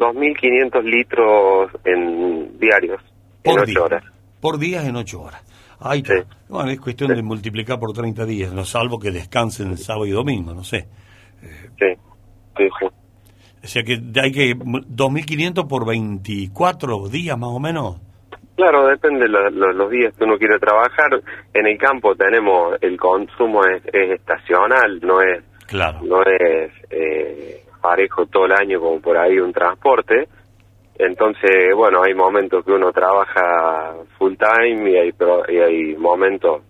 2.500 litros en diarios, en Por 8 día. horas. Por días en ocho horas. Ahí está. Bueno, es cuestión de multiplicar por 30 días, no salvo que descansen el sábado y domingo, no sé. Sí, sí, sí. O sea que hay que 2.500 por 24 días más o menos. Claro, depende de lo- lo- los días que uno quiere trabajar. En el campo tenemos, el consumo es, es estacional, no es, Claro. no es eh, parejo todo el año como por ahí un transporte. Entonces, bueno, hay momentos que uno trabaja full time y hay, y hay momentos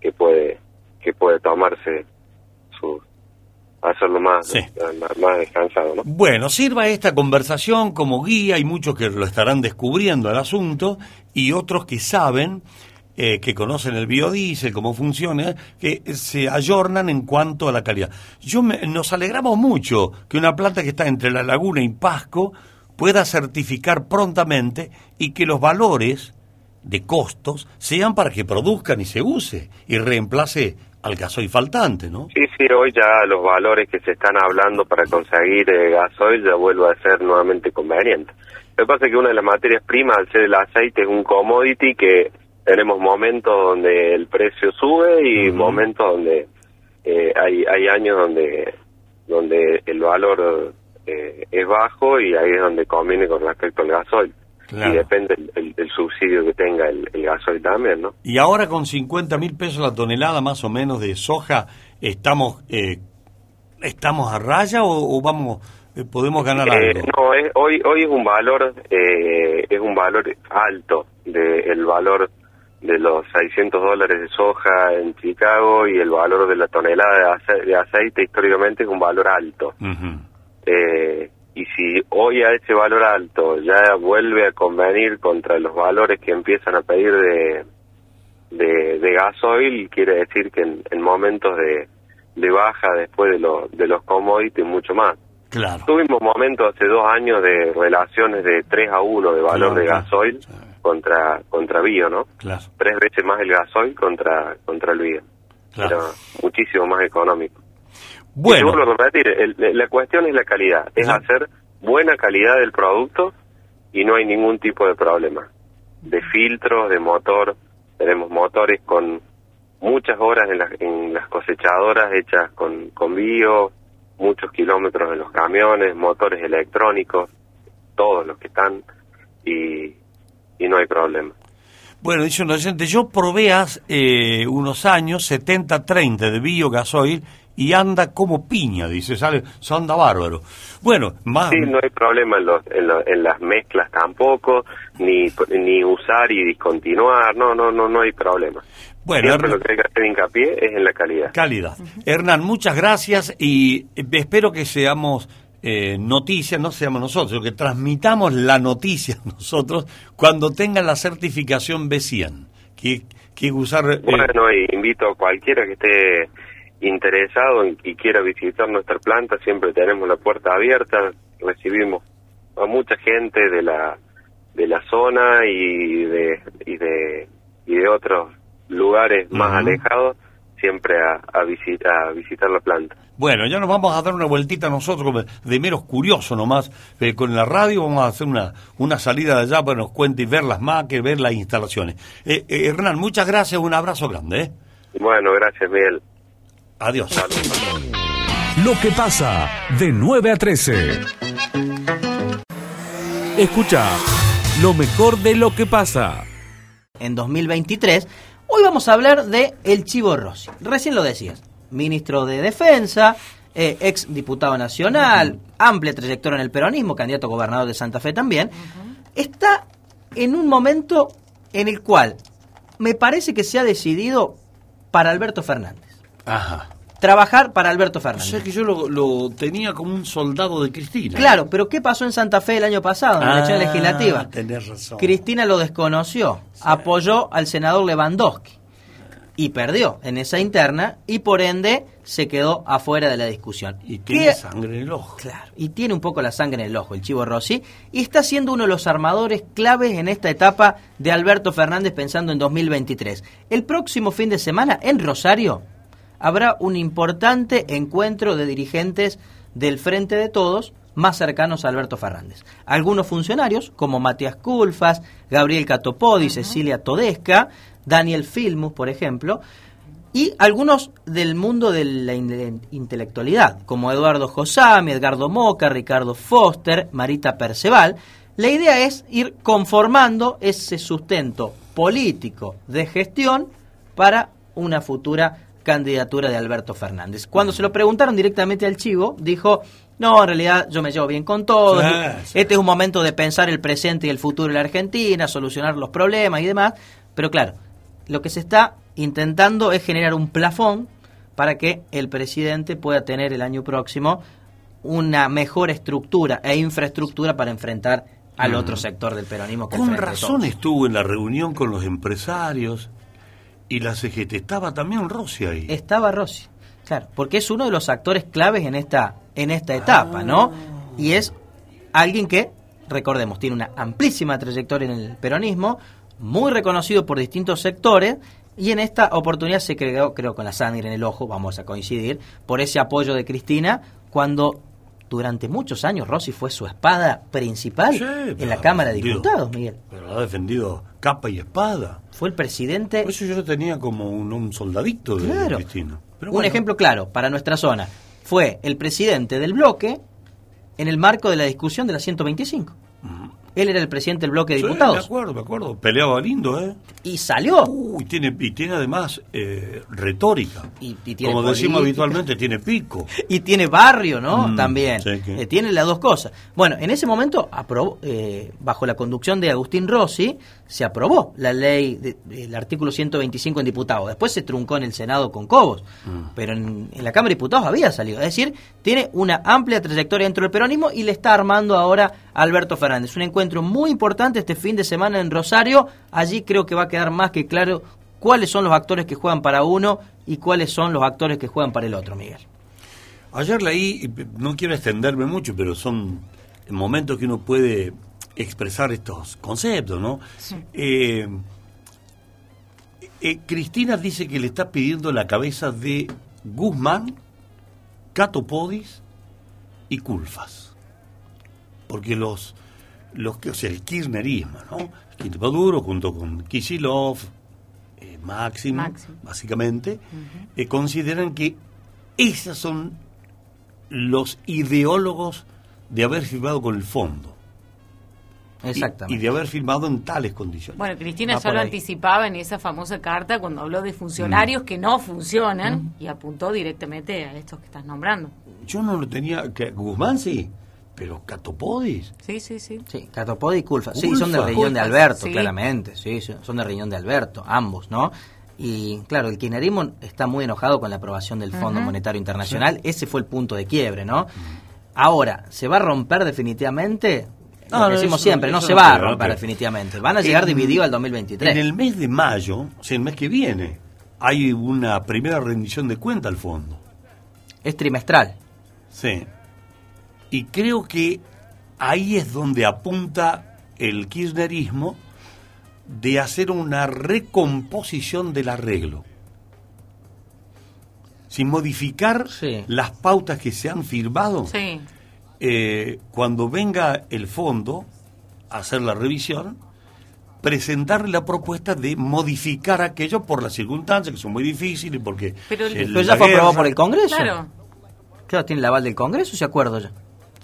que puede que puede tomarse su hacerlo más más, más descansado, ¿no? Bueno, sirva esta conversación como guía, hay muchos que lo estarán descubriendo el asunto y otros que saben, eh, que conocen el biodiesel, cómo funciona, que se ayornan en cuanto a la calidad. Yo me- nos alegramos mucho que una planta que está entre la laguna y Pasco pueda certificar prontamente y que los valores de costos sean para que produzcan y se use y reemplace al gasoil faltante, ¿no? Sí, sí, hoy ya los valores que se están hablando para conseguir eh, gasoil ya vuelve a ser nuevamente conveniente. Lo que pasa es que una de las materias primas, al ser el aceite, es un commodity que tenemos momentos donde el precio sube y momentos donde eh, hay, hay años donde, donde el valor eh, es bajo y ahí es donde conviene con respecto al gasoil. Claro. Y depende el, el- el subsidio que tenga el, el gasoil también, ¿no? Y ahora con 50 mil pesos la tonelada más o menos de soja, ¿estamos eh, estamos a raya o, o vamos eh, podemos ganar algo? no, es- hoy hoy es un valor eh, es un valor alto de el valor de los 600 dólares de soja en Chicago y el valor de la tonelada de, ace- de aceite históricamente es un valor alto. Eh, y si hoy a ese valor alto ya vuelve a convenir contra los valores que empiezan a pedir de, de, de gasoil, quiere decir que en, en momentos de, de baja después de, los de los commodities mucho más. Claro. Tuvimos momentos hace dos años de relaciones de 3 a 1 de valor Claro, de claro. Contra contra bio, ¿no? Claro. Tres veces más el gasoil contra contra el bio. Claro. Era muchísimo más económico. Bueno. Y a repetir, el- la cuestión es la calidad, es hacer buena calidad del producto y no hay ningún tipo de problema. De filtros, de motor, tenemos motores con muchas horas en, las- en las cosechadoras hechas con, con bio, muchos kilómetros en los camiones, motores electrónicos, todos los que están y, y no hay problema. Bueno, dice un oyente, yo probé hace eh, unos años 70-30 de biogasoil y anda como piña, dice, sale, anda bárbaro. Bueno, más... Sí, no hay problema en, los, en, lo- en las mezclas tampoco, ni, ni usar y discontinuar, no, no, no, no hay problema. Bueno, Hernán- lo que hay que hacer hincapié es en la calidad. Calidad. Hernán, muchas gracias y eh, espero que seamos eh, noticias, no seamos nosotros, que transmitamos la noticia <laughs> nosotros cuando tenga la certificación B100. Que, que usar... eh, Bueno, y invito a cualquiera que esté interesado en- y quiera visitar nuestra planta, siempre tenemos la puerta abierta, recibimos a mucha gente de la de la zona y de y de y de otros lugares más alejados siempre a, a, visita, a visitar la planta. Bueno, ya nos vamos a dar una vueltita nosotros como de meros curiosos nomás eh, con la radio, vamos a hacer una, una salida de allá para que nos cuente y ver las máquinas, ver las instalaciones. Eh, eh, Hernán, muchas gracias, un abrazo grande. ¿eh? Bueno, gracias Miguel. Adiós. Lo que pasa de 9 a 13. Escucha lo mejor de lo que pasa. en 2023. Hoy vamos a hablar de el Chivo Rossi. Recién lo decías, ministro de Defensa, eh, ex diputado nacional, amplia trayectoria en el peronismo, candidato a gobernador de Santa Fe también. Está en un momento en el cual me parece que se ha decidido para Alberto Fernández. Ajá. Trabajar para Alberto O Fernández. sea que yo lo, lo tenía como un soldado de Cristina. Claro, pero ¿qué pasó en Santa Fe el año pasado, en la elección Ah, legislativa? Tenés razón. Cristina lo desconoció, apoyó al senador Lewandowski y perdió en esa interna y por ende se quedó afuera de la discusión. Y ¿Qué- tiene sangre en el ojo. Claro, y tiene un poco la sangre en el ojo el Chivo Rossi y está siendo uno de los armadores claves en esta etapa de Alberto Fernández pensando en 2023. El próximo fin de semana en Rosario habrá un importante encuentro de dirigentes del Frente de Todos más cercanos a Alberto Fernández. Algunos funcionarios, como Matías Culfas, Gabriel Catopodi, Cecilia Todesca, Daniel Filmus, por ejemplo, y algunos del mundo de la in- intelectualidad, como Eduardo Josami, Edgardo Moca, Ricardo Foster, Marita Perceval. La idea es ir conformando ese sustento político de gestión para una futura candidatura de Alberto Fernández. Cuando se lo preguntaron directamente al Chivo, dijo, no, en realidad yo me llevo bien con todos, este es un momento de pensar el presente y el futuro de la Argentina, solucionar los problemas y demás, pero claro, lo que se está intentando es generar un plafón para que el presidente pueda tener el año próximo una mejor estructura e infraestructura para enfrentar al Mm. otro sector del peronismo. que Con razón Todos. estuvo en la reunión con los empresarios y la CGT. Estaba también Rossi ahí. Estaba Rossi, claro, porque es uno de los actores claves en esta, en esta etapa, ¿no? Y es alguien que, recordemos, tiene una amplísima trayectoria en el peronismo, muy reconocido por distintos sectores, y en esta oportunidad se creó, creo, con la sangre en el ojo, vamos a coincidir, por ese apoyo de Cristina, cuando durante muchos años Rossi fue su espada principal Sí, en la Cámara de Diputados, Miguel. Pero ha defendido capa y espada. Fue el presidente Por eso yo lo tenía como un, un soldadito de Claro. Cristina. Pero un ejemplo claro para nuestra zona fue el presidente del bloque en el marco de la discusión de la 125. Él era el presidente del bloque de Sí, diputados me acuerdo, me acuerdo. Peleaba lindo, ¿eh? y salió. Uy, tiene, y tiene además eh, retórica. Y- y tiene Como decimos habitualmente, tiene pico. <laughs> Y tiene barrio, ¿no? Mm, También. sí, que- Eh, tiene las dos cosas. Bueno, en ese momento, aprobó, eh, bajo la conducción de Agustín Rossi, se aprobó la ley, de- el artículo 125 en diputados. Después se truncó en el Senado con Cobos. Mm. Pero en, en la Cámara de Diputados había salido. Es decir, tiene una amplia trayectoria dentro del peronismo y le está armando ahora Alberto Fernández. Un encuentro muy importante este fin de semana en Rosario. Allí creo que va a quedar más que claro cuáles son los actores que juegan para uno y cuáles son los actores que juegan para el otro, Miguel. Ayer leí, y no quiero extenderme mucho, pero son momentos que uno puede expresar estos conceptos, ¿no? Eh, eh, Cristina dice que le está pidiendo la cabeza de Guzmán, Cato Podis y Culfas. Porque los, los que, o sea, el kirchnerismo, ¿no? El kirchnerismo duro junto con Kisilov, eh, Máximo, Máximo. básicamente, eh, consideran que esos son los ideólogos de haber firmado con el fondo. Exactamente. Y, de haber firmado en tales condiciones. Bueno, Cristina Va ya lo ahí. anticipaba en esa famosa carta cuando habló de funcionarios que no funcionan y apuntó directamente a estos que estás nombrando. Yo no lo tenía. Que, Guzmán sí, pero Catopodis. Sí, sí, sí. Sí, Catopodi y Culfa. Sí, son de riñón de Alberto, sí. claramente. Sí, son de riñón de Alberto, ambos, ¿no? Y claro, el kirchnerismo está muy enojado con la aprobación del Fondo. Monetario Internacional. Ese fue el punto de quiebre, ¿no? Ahora, ¿se va a romper definitivamente? Lo No, no, decimos eso- siempre, no se no va a romper definitivamente. Van a llegar En- divididos al 2023. En el mes de mayo, o sea, el mes que viene, hay una primera rendición de cuenta al fondo. Es trimestral. Sí. Y creo que ahí es donde apunta el kirchnerismo de hacer una recomposición del arreglo. Sin modificar Sí. las pautas que se han firmado, Sí. eh, cuando venga el fondo a hacer la revisión, presentarle la propuesta de modificar aquello por las circunstancias que son muy difíciles, porque... Pero el- el- Pero ya fue aprobado por el Congreso. Claro. Claro, tiene el aval del Congreso, ese acuerdo ya.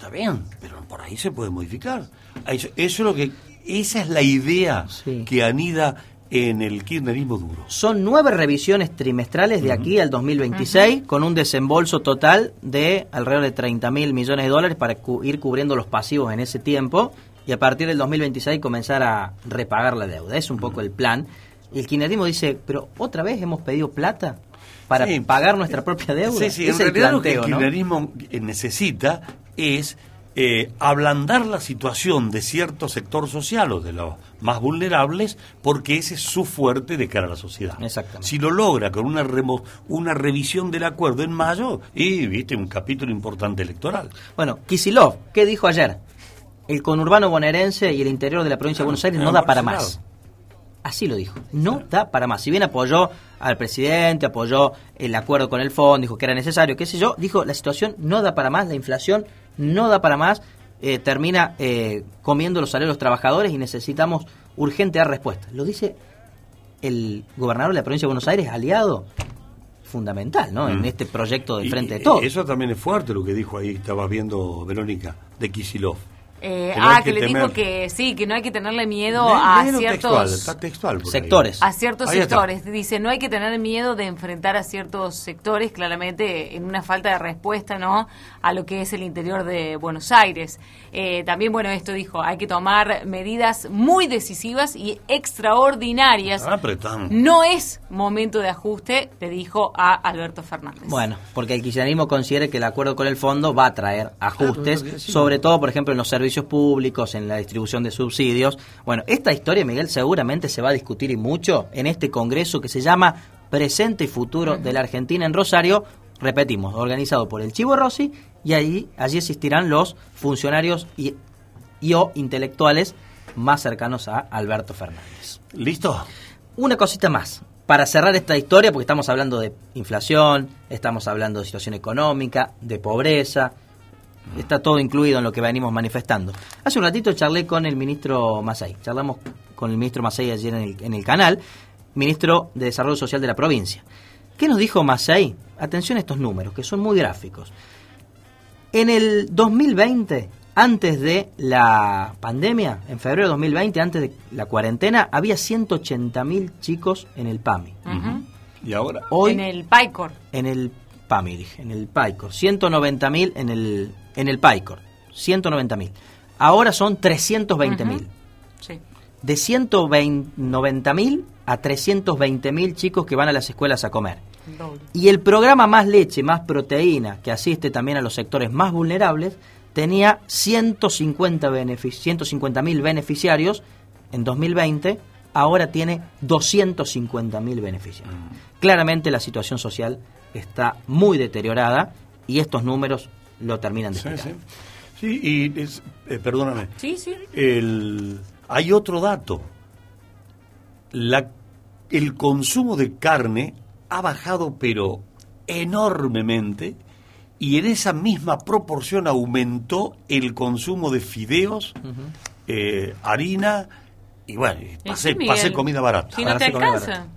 Está bien, pero por ahí se puede modificar. Eso, eso es lo que, esa es la idea Sí. que anida en el kirchnerismo duro. Son nueve revisiones trimestrales de aquí al 2026, con un desembolso total de alrededor de 30 mil millones de dólares para cu- ir cubriendo los pasivos en ese tiempo y a partir del 2026 comenzar a repagar la deuda. Es un poco el plan. Y el kirchnerismo dice, pero otra vez hemos pedido plata para Sí. pagar nuestra propia deuda. Sí, sí, es en el realidad lo que el planteo, ¿no? kirchnerismo necesita es eh, ablandar la situación de cierto sector social o de los más vulnerables, porque ese es su fuerte de cara a la sociedad. Exactamente. Si lo logra con una, remo- una revisión del acuerdo en mayo, y viste, un capítulo importante electoral. Bueno, Kisilov, ¿qué dijo ayer? El conurbano bonaerense y el interior de la provincia de Buenos Aires no Ah, da para más. Así lo dijo. No da para más. Si bien apoyó al presidente, apoyó el acuerdo con el fondo, dijo que era necesario, qué sé yo, dijo la situación no da para más, la inflación no da para más, eh, termina eh, comiendo los salarios de los trabajadores y necesitamos urgente dar respuesta. Lo dice el gobernador de la provincia de Buenos Aires, aliado fundamental, ¿no? En Mm. este proyecto de Y- frente de todos. Eso también es fuerte lo que dijo ahí, estabas viendo, Verónica, de Kisilov. Eh, Que no ah, que, que le dijo que sí, que no hay que tenerle miedo a textual, ciertos está textual por ahí. sectores. a ciertos Ahí está. sectores. Dice, no hay que tener miedo de enfrentar a ciertos sectores, claramente en una falta de respuesta, ¿no? A lo que es el interior de Buenos Aires. Eh, también, bueno, esto dijo, hay que tomar medidas muy decisivas y extraordinarias. Ah, No es momento de ajuste, le dijo a Alberto Fernández. Bueno, porque el kirchnerismo considera que el acuerdo con el fondo va a traer ajustes, Claro, sí. sobre todo, por ejemplo, en los servicios públicos, en la distribución de subsidios. Bueno, esta historia, Miguel, seguramente se va a discutir y mucho en este congreso que se llama Presente y Futuro de la Argentina en Rosario, repetimos, organizado por el Chivo Rossi, y ahí, allí asistirán los funcionarios y, y o intelectuales más cercanos a Alberto Fernández. ¿Listo? Una cosita más. Para cerrar esta historia, porque estamos hablando de inflación, estamos hablando de situación económica, de pobreza, está todo incluido en lo que venimos manifestando. Hace un ratito charlé con el ministro Masay, charlamos con el ministro Masay ayer en el, en el canal, ministro de Desarrollo Social de la provincia. ¿Qué nos dijo Masay? Atención a estos números, que son muy gráficos. En el 2020, antes de la pandemia, en febrero de 2020, antes de la cuarentena, había 180.000 chicos en el PAMI. ¿Y ahora? Hoy en el PAICOR. en el PAMI, dije, en el PAICOR. 190.000 en el, en el PAICOR. 190.000. Ahora son 320.000. Ujú. Sí. De 190.000 a 320.000 chicos que van a las escuelas a comer. Doble. Y el programa Más Leche, Más Proteína, que asiste también a los sectores más vulnerables, tenía 150 benefic- 150.000 beneficiarios en 2020, ahora tiene 250.000 beneficiarios. Claramente la situación social está muy deteriorada y estos números lo terminan de Sí, explicar. sí. Sí, y es- eh, perdóname. Sí, sí. El, hay otro dato. La, el consumo de carne ha bajado, pero enormemente, y en esa misma proporción aumentó el consumo de fideos, eh, harina, y bueno, pasé, sí, pasé comida barata. Si no te alcanza.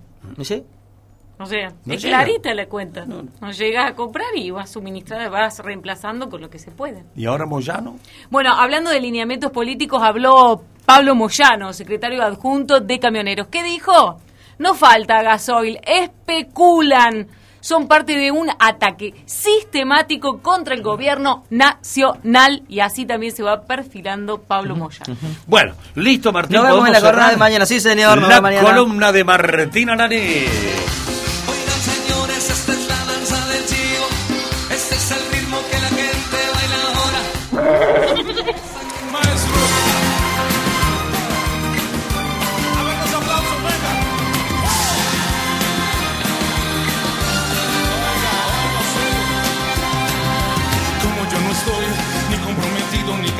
O sea, No es llega. clarita la cuenta. No. llegas a comprar y vas suministrando, vas reemplazando con lo que se puede. ¿Y ahora Moyano? Bueno, hablando de lineamientos políticos, habló Pablo Moyano, secretario adjunto de Camioneros. ¿Qué dijo? No falta gasoil, especulan. Son parte de un ataque sistemático contra el gobierno nacional y así también se va perfilando Pablo Moyano. Bueno, listo, Martín. Nos vemos en ¿podemos la jornada de mañana. Sí, señor. nos La mañana. columna de Martina Nani.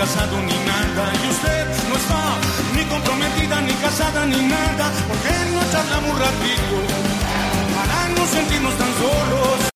pasado